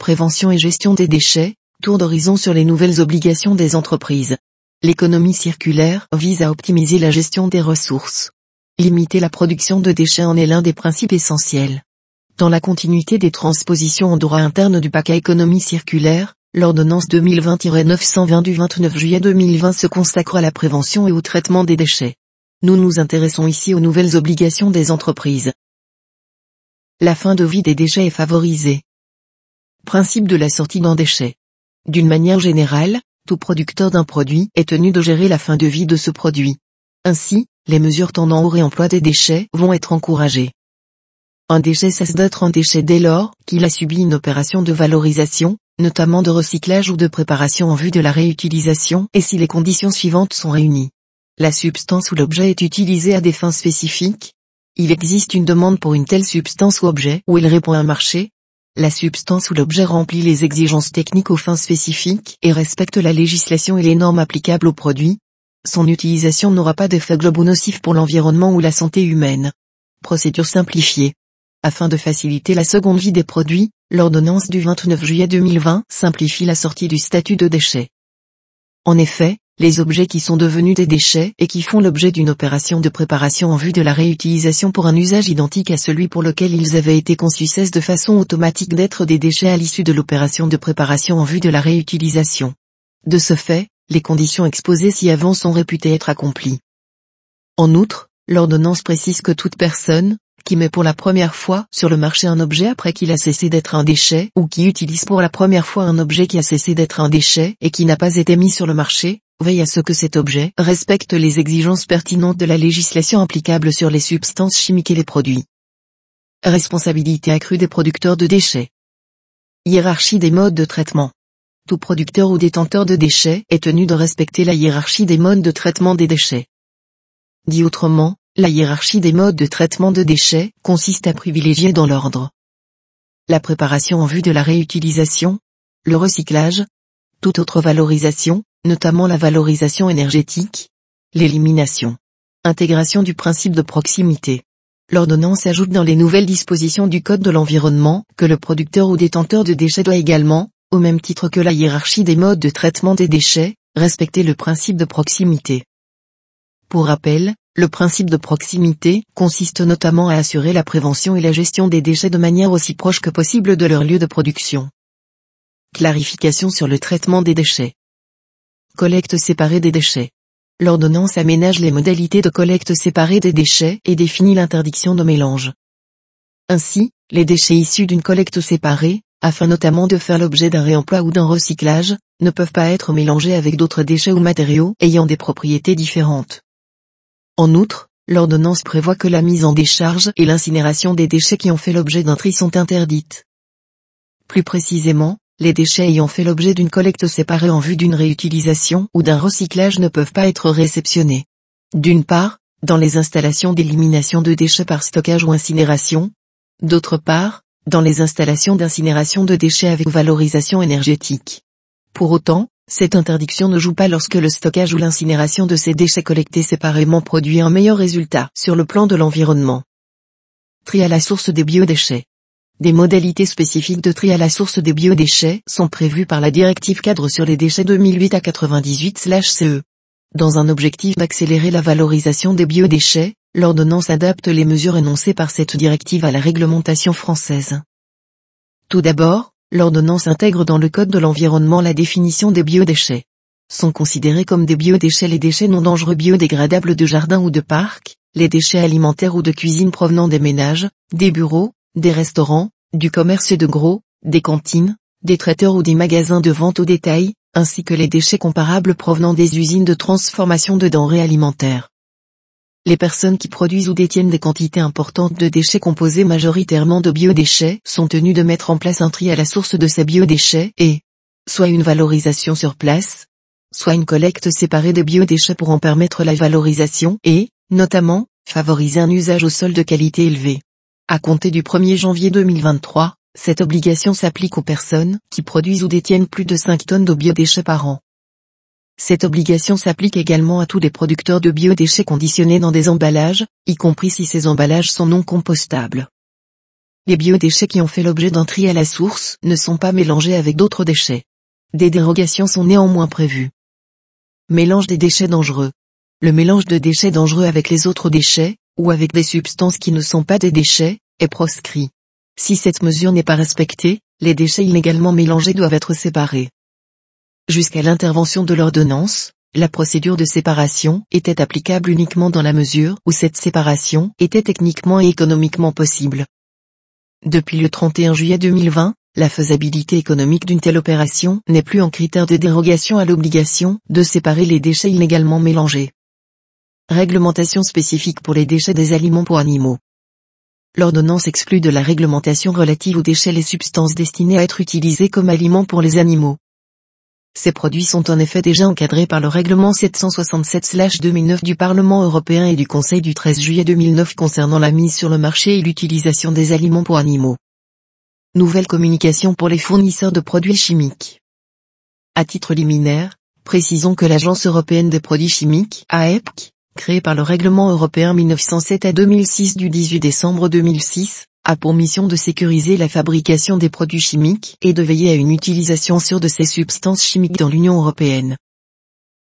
prévention et gestion des déchets, tour d'horizon sur les nouvelles obligations des entreprises. L'économie circulaire vise à optimiser la gestion des ressources. Limiter la production de déchets en est l'un des principes essentiels. Dans la continuité des transpositions en droit interne du paquet économie circulaire, l'ordonnance 2020-920 du 29 juillet 2020 se consacre à la prévention et au traitement des déchets. Nous nous intéressons ici aux nouvelles obligations des entreprises. La fin de vie des déchets est favorisée. Principe de la sortie d'un déchet. D'une manière générale, tout producteur d'un produit est tenu de gérer la fin de vie de ce produit. Ainsi, les mesures tendant au réemploi des déchets vont être encouragées. Un déchet cesse d'être un déchet dès lors qu'il a subi une opération de valorisation, notamment de recyclage ou de préparation en vue de la réutilisation et si les conditions suivantes sont réunies. La substance ou l'objet est utilisé à des fins spécifiques. Il existe une demande pour une telle substance ou objet ou il répond à un marché. La substance ou l'objet remplit les exigences techniques aux fins spécifiques et respecte la législation et les normes applicables au produit, son utilisation n'aura pas d'effet globaux nocif pour l'environnement ou la santé humaine. Procédure simplifiée. Afin de faciliter la seconde vie des produits, l'ordonnance du 29 juillet 2020 simplifie la sortie du statut de déchet. En effet, les objets qui sont devenus des déchets et qui font l'objet d'une opération de préparation en vue de la réutilisation pour un usage identique à celui pour lequel ils avaient été conçus cessent de façon automatique d'être des déchets à l'issue de l'opération de préparation en vue de la réutilisation. De ce fait, les conditions exposées ci-avant sont réputées être accomplies. En outre, l'ordonnance précise que toute personne, qui met pour la première fois sur le marché un objet après qu'il a cessé d'être un déchet ou qui utilise pour la première fois un objet qui a cessé d'être un déchet et qui n'a pas été mis sur le marché, veille à ce que cet objet respecte les exigences pertinentes de la législation applicable sur les substances chimiques et les produits. Responsabilité accrue des producteurs de déchets. Hiérarchie des modes de traitement tout producteur ou détenteur de déchets est tenu de respecter la hiérarchie des modes de traitement des déchets. Dit autrement, la hiérarchie des modes de traitement de déchets consiste à privilégier dans l'ordre la préparation en vue de la réutilisation, le recyclage, toute autre valorisation, notamment la valorisation énergétique, l'élimination, intégration du principe de proximité. L'ordonnance ajoute dans les nouvelles dispositions du Code de l'environnement que le producteur ou détenteur de déchets doit également, au même titre que la hiérarchie des modes de traitement des déchets, respecter le principe de proximité. Pour rappel, le principe de proximité consiste notamment à assurer la prévention et la gestion des déchets de manière aussi proche que possible de leur lieu de production. Clarification sur le traitement des déchets. Collecte séparée des déchets. L'ordonnance aménage les modalités de collecte séparée des déchets et définit l'interdiction de mélange. Ainsi, les déchets issus d'une collecte séparée, afin notamment de faire l'objet d'un réemploi ou d'un recyclage, ne peuvent pas être mélangés avec d'autres déchets ou matériaux ayant des propriétés différentes. En outre, l'ordonnance prévoit que la mise en décharge et l'incinération des déchets qui ont fait l'objet d'un tri sont interdites. Plus précisément, les déchets ayant fait l'objet d'une collecte séparée en vue d'une réutilisation ou d'un recyclage ne peuvent pas être réceptionnés. D'une part, dans les installations d'élimination de déchets par stockage ou incinération. D'autre part, dans les installations d'incinération de déchets avec valorisation énergétique. Pour autant, cette interdiction ne joue pas lorsque le stockage ou l'incinération de ces déchets collectés séparément produit un meilleur résultat sur le plan de l'environnement. Tri à la source des biodéchets. Des modalités spécifiques de tri à la source des biodéchets sont prévues par la directive cadre sur les déchets 2008 à 98/CE. Dans un objectif d'accélérer la valorisation des biodéchets, l'ordonnance adapte les mesures énoncées par cette directive à la réglementation française. Tout d'abord, l'ordonnance intègre dans le Code de l'environnement la définition des biodéchets. Sont considérés comme des biodéchets les déchets non dangereux biodégradables de jardin ou de parc, les déchets alimentaires ou de cuisine provenant des ménages, des bureaux, des restaurants, du commerce de gros, des cantines, des traiteurs ou des magasins de vente au détail, ainsi que les déchets comparables provenant des usines de transformation de denrées alimentaires. Les personnes qui produisent ou détiennent des quantités importantes de déchets composés majoritairement de biodéchets sont tenues de mettre en place un tri à la source de ces biodéchets et, soit une valorisation sur place, soit une collecte séparée des biodéchets pour en permettre la valorisation et, notamment, favoriser un usage au sol de qualité élevée. À compter du 1er janvier 2023, cette obligation s'applique aux personnes qui produisent ou détiennent plus de 5 tonnes de biodéchets par an. Cette obligation s'applique également à tous les producteurs de biodéchets conditionnés dans des emballages, y compris si ces emballages sont non compostables. Les biodéchets qui ont fait l'objet d'un à la source ne sont pas mélangés avec d'autres déchets. Des dérogations sont néanmoins prévues. Mélange des déchets dangereux. Le mélange de déchets dangereux avec les autres déchets, ou avec des substances qui ne sont pas des déchets, est proscrit. Si cette mesure n'est pas respectée, les déchets illégalement mélangés doivent être séparés. Jusqu'à l'intervention de l'ordonnance, la procédure de séparation était applicable uniquement dans la mesure où cette séparation était techniquement et économiquement possible. Depuis le 31 juillet 2020, la faisabilité économique d'une telle opération n'est plus en critère de dérogation à l'obligation de séparer les déchets illégalement mélangés. Réglementation spécifique pour les déchets des aliments pour animaux. L'ordonnance exclut de la réglementation relative aux déchets les substances destinées à être utilisées comme aliments pour les animaux. Ces produits sont en effet déjà encadrés par le règlement 767-2009 du Parlement européen et du Conseil du 13 juillet 2009 concernant la mise sur le marché et l'utilisation des aliments pour animaux. Nouvelle communication pour les fournisseurs de produits chimiques. À titre liminaire, précisons que l'Agence européenne des produits chimiques, AEPC, créée par le règlement européen 1907 à 2006 du 18 décembre 2006, a pour mission de sécuriser la fabrication des produits chimiques et de veiller à une utilisation sûre de ces substances chimiques dans l'Union européenne.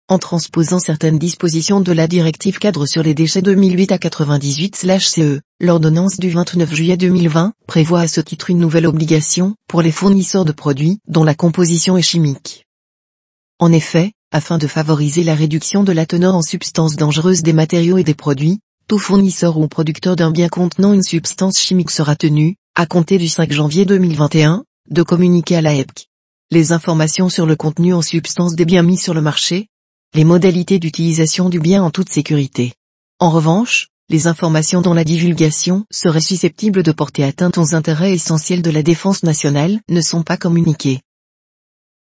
En transposant certaines dispositions de la directive cadre sur les déchets 2008 à 98/CE, l'ordonnance du 29 juillet 2020 prévoit à ce titre une nouvelle obligation pour les fournisseurs de produits dont la composition est chimique. En effet, afin de favoriser la réduction de la teneur en substances dangereuses des matériaux et des produits, tout fournisseur ou producteur d'un bien contenant une substance chimique sera tenu, à compter du 5 janvier 2021, de communiquer à la EPC les informations sur le contenu en substance des biens mis sur le marché, les modalités d'utilisation du bien en toute sécurité. En revanche, les informations dont la divulgation serait susceptible de porter atteinte aux intérêts essentiels de la défense nationale ne sont pas communiquées.